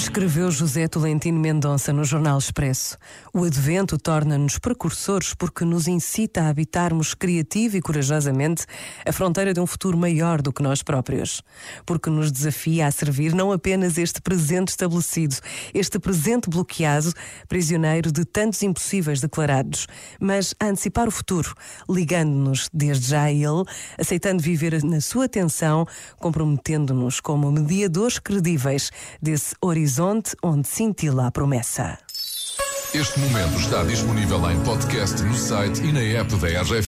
Escreveu José Tolentino Mendonça no Jornal Expresso. O advento torna-nos precursores porque nos incita a habitarmos criativa e corajosamente a fronteira de um futuro maior do que nós próprios. Porque nos desafia a servir não apenas este presente estabelecido, este presente bloqueado, prisioneiro de tantos impossíveis declarados, mas a antecipar o futuro, ligando-nos desde já a ele, aceitando viver na sua atenção, comprometendo-nos como mediadores credíveis desse horizonte horizonte onde cintila a promessa. Este momento está disponível em podcast no site e na app da RGF.